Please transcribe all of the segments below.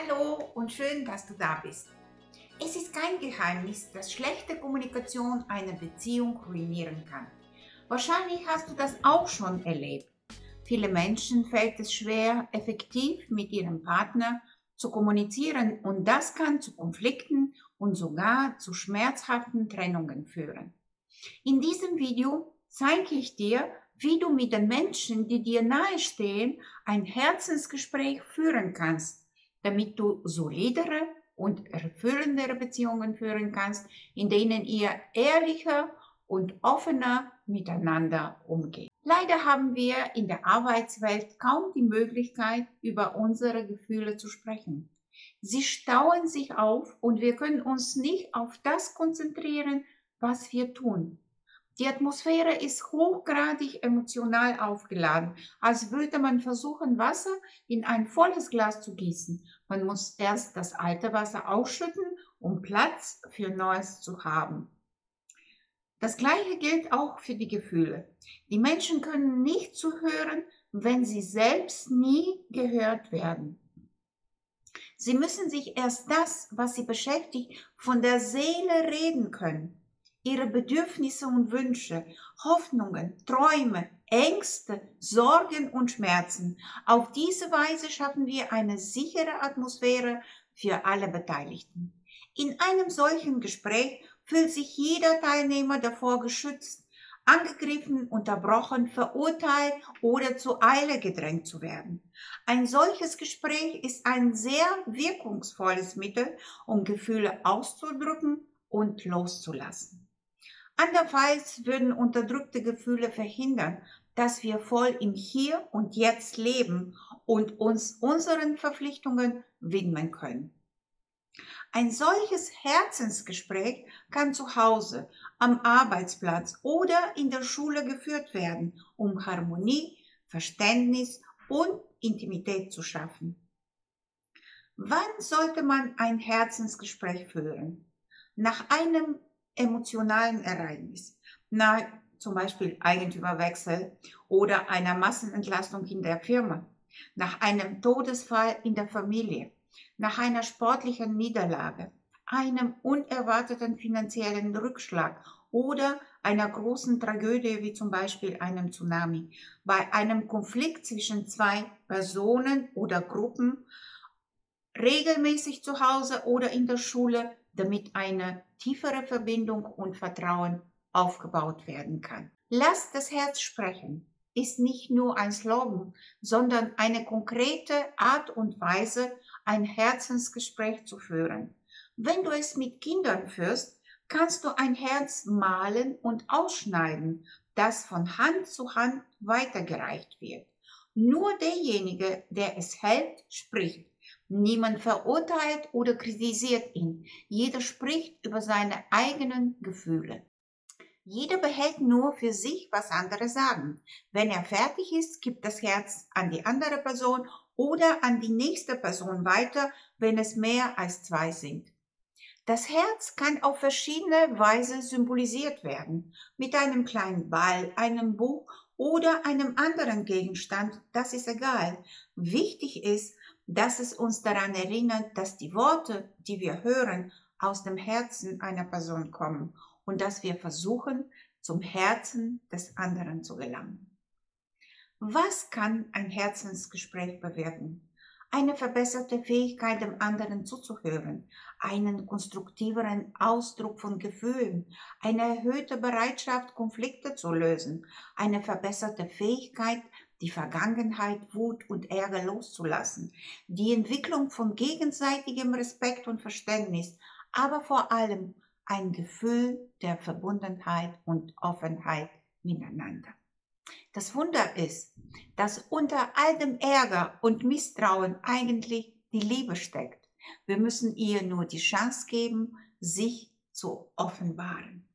Hallo und schön, dass du da bist. Es ist kein Geheimnis, dass schlechte Kommunikation eine Beziehung ruinieren kann. Wahrscheinlich hast du das auch schon erlebt. Viele Menschen fällt es schwer, effektiv mit ihrem Partner zu kommunizieren und das kann zu Konflikten und sogar zu schmerzhaften Trennungen führen. In diesem Video zeige ich dir, wie du mit den Menschen, die dir nahestehen, ein Herzensgespräch führen kannst damit du solidere und erfüllendere Beziehungen führen kannst, in denen ihr ehrlicher und offener miteinander umgeht. Leider haben wir in der Arbeitswelt kaum die Möglichkeit, über unsere Gefühle zu sprechen. Sie stauen sich auf und wir können uns nicht auf das konzentrieren, was wir tun. Die Atmosphäre ist hochgradig emotional aufgeladen, als würde man versuchen, Wasser in ein volles Glas zu gießen. Man muss erst das alte Wasser ausschütten, um Platz für Neues zu haben. Das Gleiche gilt auch für die Gefühle. Die Menschen können nicht zuhören, wenn sie selbst nie gehört werden. Sie müssen sich erst das, was sie beschäftigt, von der Seele reden können ihre Bedürfnisse und Wünsche, Hoffnungen, Träume, Ängste, Sorgen und Schmerzen. Auf diese Weise schaffen wir eine sichere Atmosphäre für alle Beteiligten. In einem solchen Gespräch fühlt sich jeder Teilnehmer davor geschützt, angegriffen, unterbrochen, verurteilt oder zur Eile gedrängt zu werden. Ein solches Gespräch ist ein sehr wirkungsvolles Mittel, um Gefühle auszudrücken und loszulassen. Andernfalls würden unterdrückte Gefühle verhindern, dass wir voll im Hier und Jetzt leben und uns unseren Verpflichtungen widmen können. Ein solches Herzensgespräch kann zu Hause, am Arbeitsplatz oder in der Schule geführt werden, um Harmonie, Verständnis und Intimität zu schaffen. Wann sollte man ein Herzensgespräch führen? Nach einem emotionalen Ereignis, na, zum Beispiel Eigentümerwechsel oder einer Massenentlastung in der Firma, nach einem Todesfall in der Familie, nach einer sportlichen Niederlage, einem unerwarteten finanziellen Rückschlag oder einer großen Tragödie wie zum Beispiel einem Tsunami, bei einem Konflikt zwischen zwei Personen oder Gruppen, regelmäßig zu Hause oder in der Schule, damit eine tiefere Verbindung und Vertrauen aufgebaut werden kann. Lass das Herz sprechen ist nicht nur ein Slogan, sondern eine konkrete Art und Weise, ein Herzensgespräch zu führen. Wenn du es mit Kindern führst, kannst du ein Herz malen und ausschneiden, das von Hand zu Hand weitergereicht wird. Nur derjenige, der es hält, spricht. Niemand verurteilt oder kritisiert ihn. Jeder spricht über seine eigenen Gefühle. Jeder behält nur für sich, was andere sagen. Wenn er fertig ist, gibt das Herz an die andere Person oder an die nächste Person weiter, wenn es mehr als zwei sind. Das Herz kann auf verschiedene Weise symbolisiert werden. Mit einem kleinen Ball, einem Buch oder einem anderen Gegenstand, das ist egal. Wichtig ist, dass es uns daran erinnert, dass die Worte, die wir hören, aus dem Herzen einer Person kommen und dass wir versuchen, zum Herzen des anderen zu gelangen. Was kann ein Herzensgespräch bewirken? Eine verbesserte Fähigkeit, dem anderen zuzuhören, einen konstruktiveren Ausdruck von Gefühlen, eine erhöhte Bereitschaft, Konflikte zu lösen, eine verbesserte Fähigkeit, die Vergangenheit, Wut und Ärger loszulassen, die Entwicklung von gegenseitigem Respekt und Verständnis, aber vor allem ein Gefühl der Verbundenheit und Offenheit miteinander. Das Wunder ist, dass unter all dem Ärger und Misstrauen eigentlich die Liebe steckt. Wir müssen ihr nur die Chance geben, sich zu offenbaren.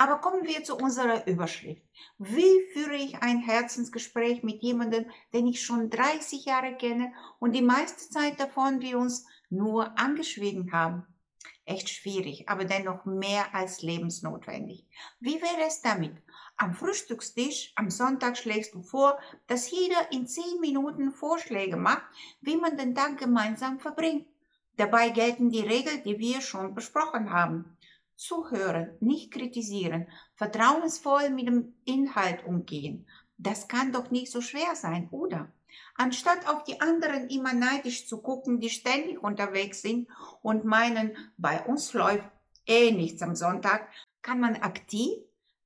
Aber kommen wir zu unserer Überschrift. Wie führe ich ein Herzensgespräch mit jemandem, den ich schon 30 Jahre kenne und die meiste Zeit davon wir uns nur angeschwiegen haben? echt schwierig, aber dennoch mehr als lebensnotwendig. Wie wäre es damit? Am Frühstückstisch am Sonntag schlägst du vor, dass jeder in zehn Minuten Vorschläge macht, wie man den Tag gemeinsam verbringt. Dabei gelten die Regeln, die wir schon besprochen haben. Zuhören, nicht kritisieren, vertrauensvoll mit dem Inhalt umgehen. Das kann doch nicht so schwer sein, oder? Anstatt auf die anderen immer neidisch zu gucken, die ständig unterwegs sind und meinen, bei uns läuft eh nichts am Sonntag, kann man aktiv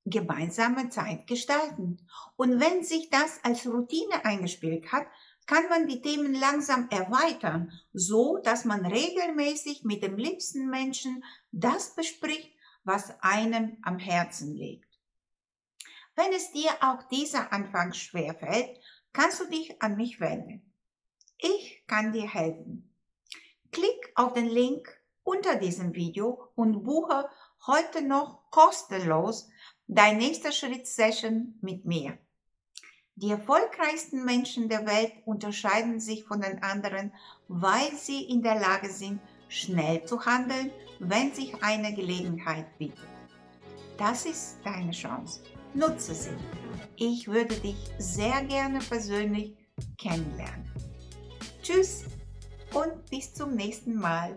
gemeinsame Zeit gestalten. Und wenn sich das als Routine eingespielt hat, kann man die Themen langsam erweitern, so dass man regelmäßig mit dem liebsten Menschen das bespricht, was einem am Herzen liegt. Wenn es dir auch dieser Anfang schwerfällt, kannst du dich an mich wenden. Ich kann dir helfen. Klick auf den Link unter diesem Video und buche heute noch kostenlos dein nächster Schritt Session mit mir. Die erfolgreichsten Menschen der Welt unterscheiden sich von den anderen, weil sie in der Lage sind, schnell zu handeln, wenn sich eine Gelegenheit bietet. Das ist deine Chance. Nutze sie. Ich würde dich sehr gerne persönlich kennenlernen. Tschüss und bis zum nächsten Mal.